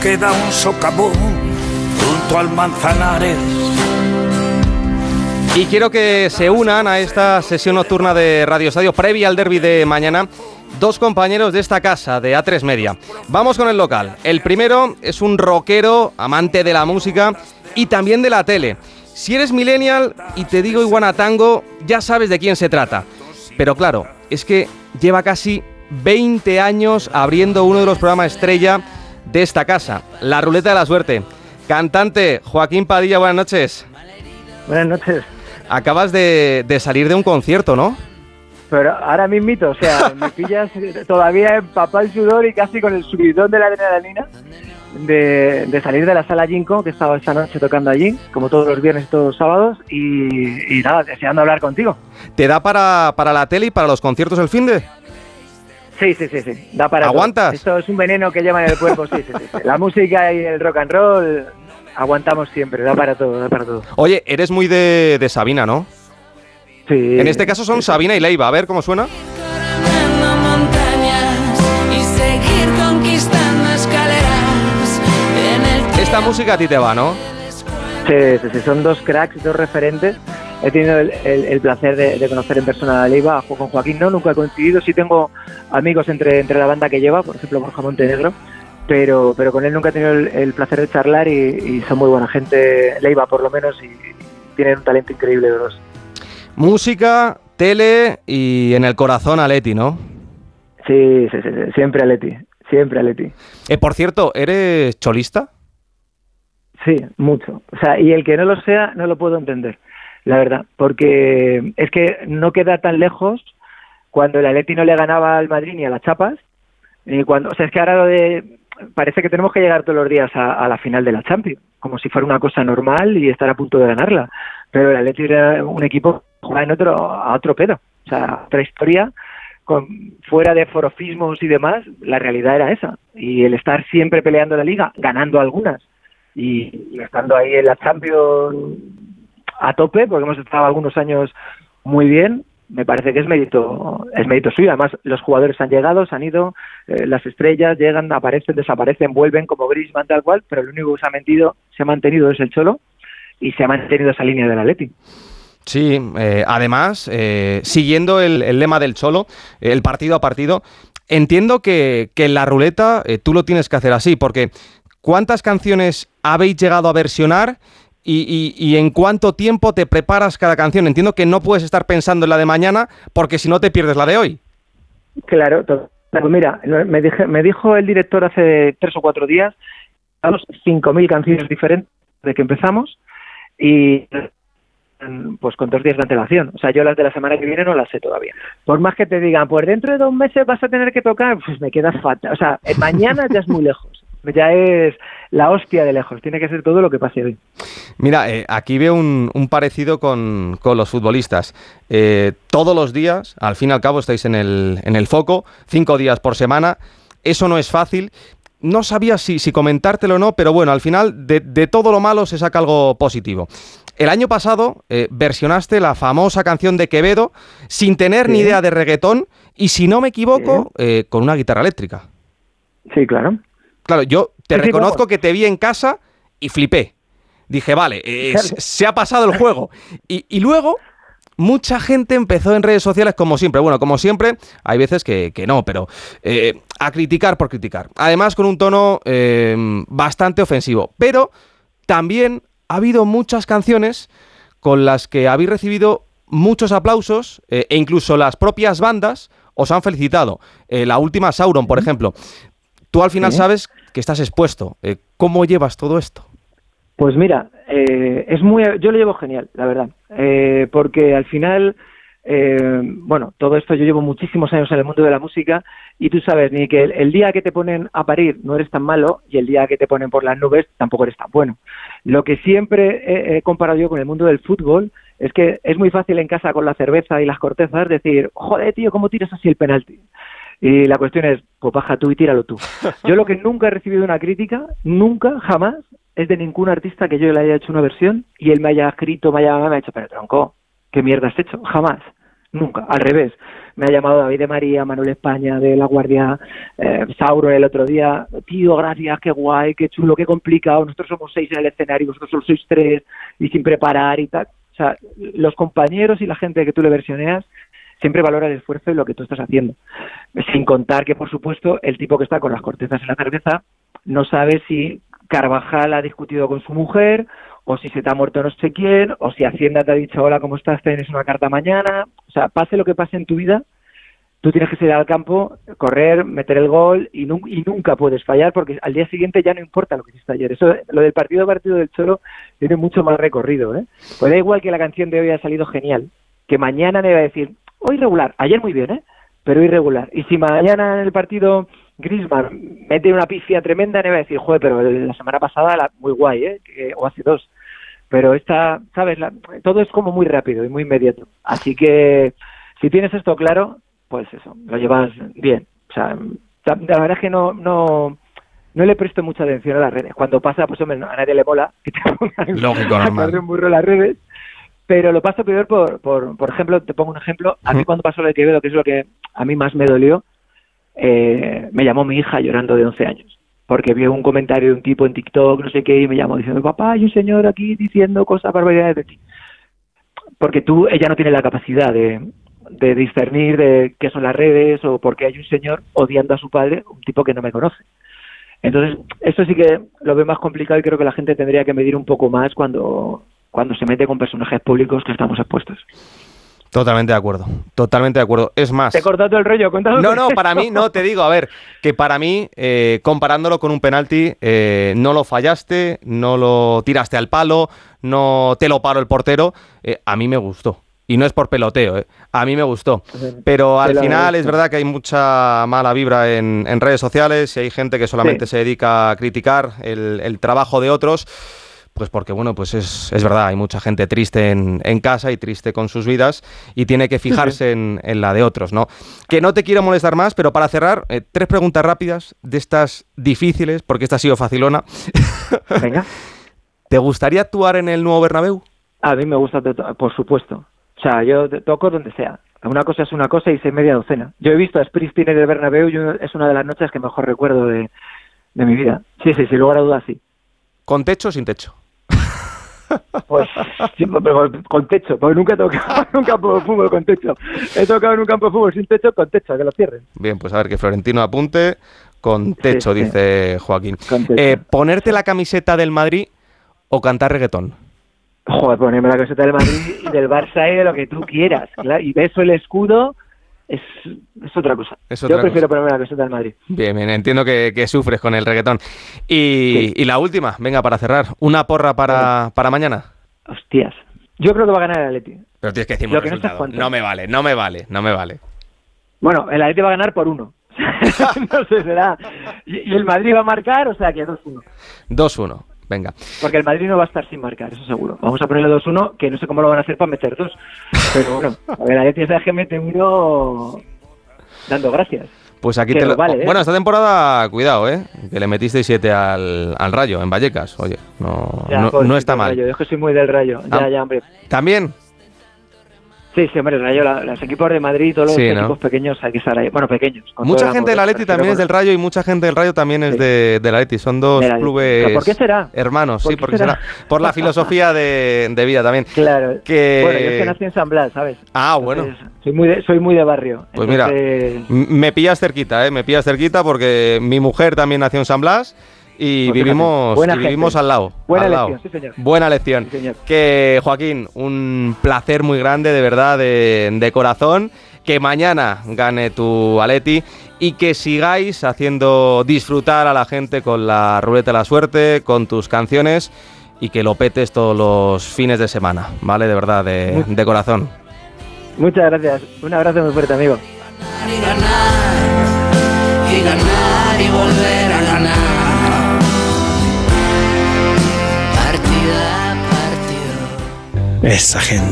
queda un socavón junto al Manzanares. Y quiero que se unan a esta sesión nocturna de Radio Estadio previa al derby de mañana dos compañeros de esta casa, de A3 Media. Vamos con el local. El primero es un rockero, amante de la música y también de la tele. Si eres millennial y te digo Iguana ya sabes de quién se trata. Pero claro, es que lleva casi 20 años abriendo uno de los programas estrella de esta casa, La Ruleta de la Suerte. Cantante Joaquín Padilla, buenas noches. Buenas noches. Acabas de, salir de un concierto, ¿no? Pero ahora mismito, o sea, me pillas todavía en papá sudor y casi con el subidón de la adrenalina de, de salir de la sala Jinko, que estaba esta noche tocando allí, como todos los viernes y todos los sábados, y, nada, deseando hablar contigo. ¿Te da para, para la tele y para los conciertos el fin de? Sí, sí, sí, sí, da para ¿Aguantas? Esto es un veneno que lleva en el cuerpo, sí, sí, sí. La música y el rock and roll aguantamos siempre, da para todo, da para todo. Oye, eres muy de, de Sabina, ¿no? Sí. En este caso son Sabina y Leiva, a ver cómo suena. Esta música a ti te va, ¿no? Sí, sí, sí, son dos cracks, dos referentes. He tenido el, placer de, conocer en persona a Leiva, con Joaquín no, nunca he coincidido, sí tengo amigos entre, entre la banda que lleva, por ejemplo Borja Montenegro, pero, pero con él nunca he tenido el, placer de charlar y, son muy buena gente, Leiva por lo menos, y, tienen un talento increíble los dos. Música, tele y en el corazón a Leti, ¿no? Sí, sí, sí, siempre a Leti, siempre a Leti. Eh, por cierto, ¿eres cholista? Sí, mucho. O sea, y el que no lo sea, no lo puedo entender, la verdad, porque es que no queda tan lejos cuando el Atleti no le ganaba al Madrid ni a las Chapas, y cuando, o sea, es que ahora lo de parece que tenemos que llegar todos los días a, la final de la Champions, como si fuera una cosa normal y estar a punto de ganarla. Pero el Atleti era un equipo que jugaba en otro, a otro pedo, o sea, otra historia, con, fuera de forofismos y demás, la realidad era esa. Y el estar siempre peleando la liga, ganando algunas, y, estando ahí en la Champions a tope, porque hemos estado algunos años muy bien, me parece que es mérito, es mérito suyo. Además, los jugadores han llegado, se han ido, eh, las estrellas llegan, aparecen, desaparecen, vuelven como Griezmann tal cual, pero el único que se ha mantenido, se ha mantenido es el Cholo y se ha mantenido esa línea del Atleti. Sí, eh, además, eh, siguiendo el, lema del Cholo, el partido a partido, entiendo que, que en la ruleta tú lo tienes que hacer así, porque ¿cuántas canciones habéis llegado a versionar y, en cuánto tiempo te preparas cada canción. Entiendo que no puedes estar pensando en la de mañana porque si no te pierdes la de hoy. Claro, pues mira, me, dije, me dijo el director hace tres o cuatro días, damos 5.000 canciones diferentes de que empezamos y pues con dos días de antelación. O sea, yo las de la semana que viene no las sé todavía. Por más que te digan, pues dentro de dos meses vas a tener que tocar, pues me queda fatal. O sea, mañana ya es muy lejos ya es la hostia de lejos. Tiene que ser todo lo que pase hoy. Mira, eh, aquí veo un, parecido con, los futbolistas. Eh, todos los días, al fin y al cabo, estáis en el, en el foco, cinco días por semana. Eso no es fácil. No sabía si, si comentártelo o no, pero bueno, al final de, todo lo malo se saca algo positivo. El año pasado eh, versionaste la famosa canción de Quevedo sin tener ni idea de reggaetón y, si no me equivoco, con una guitarra eléctrica. Sí, claro. Claro, yo te reconozco que te vi en casa y flipé. Dije, vale, eh, se ha pasado el juego. Y, luego, mucha gente empezó en redes sociales como siempre. Bueno, como siempre, hay veces que, no, pero eh, a criticar por criticar. Además, con un tono eh, bastante ofensivo. Pero también ha habido muchas canciones con las que habéis recibido muchos aplausos e incluso las propias bandas os han felicitado. la última, Sauron, por ejemplo. Tú al final sabes que estás expuesto. Eh, ¿Cómo llevas todo esto? Pues mira, eh, es muy, yo lo llevo genial, la verdad, eh, porque al final, bueno, todo esto yo llevo muchísimos años en el mundo de la música y tú sabes ni que el, día que te ponen a parir no eres tan malo y el día que te ponen por las nubes tampoco eres tan bueno. Lo que siempre he comparado yo con el mundo del fútbol es que es muy fácil en casa con la cerveza y las cortezas decir, joder, tío, ¿cómo tiras así el penalti? Y la cuestión es, pues baja tú y tíralo tú. Yo lo que nunca he recibido una crítica, nunca, jamás, es de ningún artista que yo le haya hecho una versión y él me haya escrito, me haya, me haya hecho, pero tronco, ¿qué mierda has hecho? Jamás. nunca, al revés. Me ha llamado David de María, Manuel España, de La Guardia, eh, Sauro el otro día. Tío, gracias, qué guay, qué chulo, qué complicado. Nosotros somos seis en el escenario, vosotros solo sois tres y sin preparar y tal. O sea, los compañeros y la gente que tú le versioneas siempre valora el esfuerzo y lo que tú estás haciendo. Sin contar que, por supuesto, el tipo que está con las cortezas en la cerveza no sabe si Carvajal ha discutido con su mujer o si se te ha muerto no sé quién, o si Hacienda te ha dicho, hola, ¿cómo estás? Tienes una carta mañana. O sea, pase lo que pase en tu vida, tú tienes que salir al campo, correr, meter el gol y, y, nunca puedes fallar porque al día siguiente ya no importa lo que hiciste ayer. Eso, lo del partido partido del Cholo tiene mucho más recorrido. ¿eh? Pues da igual que la canción de hoy haya salido genial, que mañana me va a decir, hoy regular, ayer muy bien, ¿eh? pero irregular. Y si mañana en el partido Griezmann mete una pifia tremenda, me va a decir, joder, pero la semana pasada la, muy guay, ¿eh? o hace dos. Pero esta, ¿sabes? todo es como muy rápido y muy inmediato. Así que si tienes esto claro, pues eso, lo llevas bien. O sea, la, verdad es que no, no, no le presto mucha atención a las redes. Cuando pasa, pues hombre, a nadie le mola que te pongan Lógico, a un burro las redes. Pero lo paso peor por, por, por ejemplo, te pongo un ejemplo. A mí cuando pasó lo de Quevedo, que es lo que a mí más me dolió, eh, me llamó mi hija llorando de 11 años. Porque vio un comentario de un tipo en TikTok, no sé qué, y me llamó diciendo, papá, hay un señor aquí diciendo cosas barbaridades de ti. Porque tú, ella no tiene la capacidad de, de discernir de qué son las redes o porque hay un señor odiando a su padre, un tipo que no me conoce. Entonces, esto sí que lo veo más complicado y creo que la gente tendría que medir un poco más cuando, cuando se mete con personajes públicos que estamos expuestos. Totalmente de acuerdo, totalmente de acuerdo. Es más... Te he cortado el rollo, cuéntanos. No, no, para mí, no, te digo, a ver, que para mí, eh, comparándolo con un penalti, eh, no lo fallaste, no lo tiraste al palo, no te lo paró el portero, eh, a mí me gustó. Y no es por peloteo, a mí me gustó. Pero al final es verdad que hay mucha mala vibra en, redes sociales y hay gente que solamente se dedica a criticar el, el trabajo de otros. Pues porque, bueno, pues es, es verdad, hay mucha gente triste en, en, casa y triste con sus vidas y tiene que fijarse en, en, la de otros, ¿no? Que no te quiero molestar más, pero para cerrar, eh, tres preguntas rápidas de estas difíciles, porque esta ha sido facilona. Venga. ¿Te gustaría actuar en el nuevo Bernabéu? A mí me gusta, por supuesto. O sea, yo toco donde sea. Una cosa es una cosa y seis media docena. Yo he visto a Springsteen en el Bernabéu y es una de las noches que mejor recuerdo de, de mi vida. Sí, sí, sin lugar a dudas, sí. ¿Con techo o sin techo? Pues sí, pero con techo, porque nunca he tocado en un campo de fútbol con techo. He tocado en un campo de fútbol sin techo, con techo, que lo cierren. Bien, pues a ver, que Florentino apunte con techo, sí, dice sí. Joaquín. Eh, ¿Ponerte la camiseta del Madrid o cantar reggaetón? Joder, ponerme la camiseta del Madrid y del Barça y de lo que tú quieras. Claro, y beso el escudo es, es, otra cosa. Es otra Yo prefiero cosa. ponerme la camiseta del Madrid. Bien, bien, entiendo que, que sufres con el reggaetón. Y, sí. y, la última, venga, para cerrar, ¿una porra para, para mañana? Hostias. Yo creo que va a ganar el Atleti. Pero tienes que decirme un resultado. No, no me vale, no me vale, no me vale. Bueno, el Atleti va a ganar por uno. no sé, será. Y, y el Madrid va a marcar, o sea que 2-1. 2-1. Venga. Porque el Madrid no va a estar sin marcar, eso seguro. Vamos a ponerle 2-1, que no sé cómo lo van a hacer para meter dos. Pero bueno, a ver, Atleti es que mete uno dando gracias. Pues aquí que te lo... Vale, ¿eh? Bueno, esta temporada, cuidado, ¿eh? Que le metiste 7 al, al Rayo, en Vallecas. Oye, no, ya, no, no está mal. Rayo. Yo es que soy muy del Rayo. Ya, ah, ya, hombre. ¿También? Sí, sí, hombre, el Rayo, la, los equipos de Madrid, todos los sí, equipos ¿no? pequeños hay que estar ahí. Bueno, pequeños. Mucha gente del Atleti también es del Rayo y mucha gente del Rayo también es de, del Atleti. Son dos clubes ¿Por qué será? hermanos. ¿Por sí, porque será? será? Por la filosofía de, de, vida también. Claro. Que... Bueno, yo es que nací en San Blas, ¿sabes? Ah, bueno. Entonces, soy, muy de, soy muy de barrio. Pues Entonces... mira, me pillas cerquita, ¿eh? Me pillas cerquita porque mi mujer también nació en San Blas y pues vivimos, y vivimos al lado. Buena al lección, lado. sí señor. Buena lección. Sí, señor. Que Joaquín, un placer muy grande, de verdad, de, de, corazón. Que mañana gane tu Aleti y que sigáis haciendo disfrutar a la gente con la ruleta de la suerte, con tus canciones y que lo petes todos los fines de semana, ¿vale? De verdad, de, de corazón. Muchas gracias. Un abrazo muy fuerte, amigo. Esa gente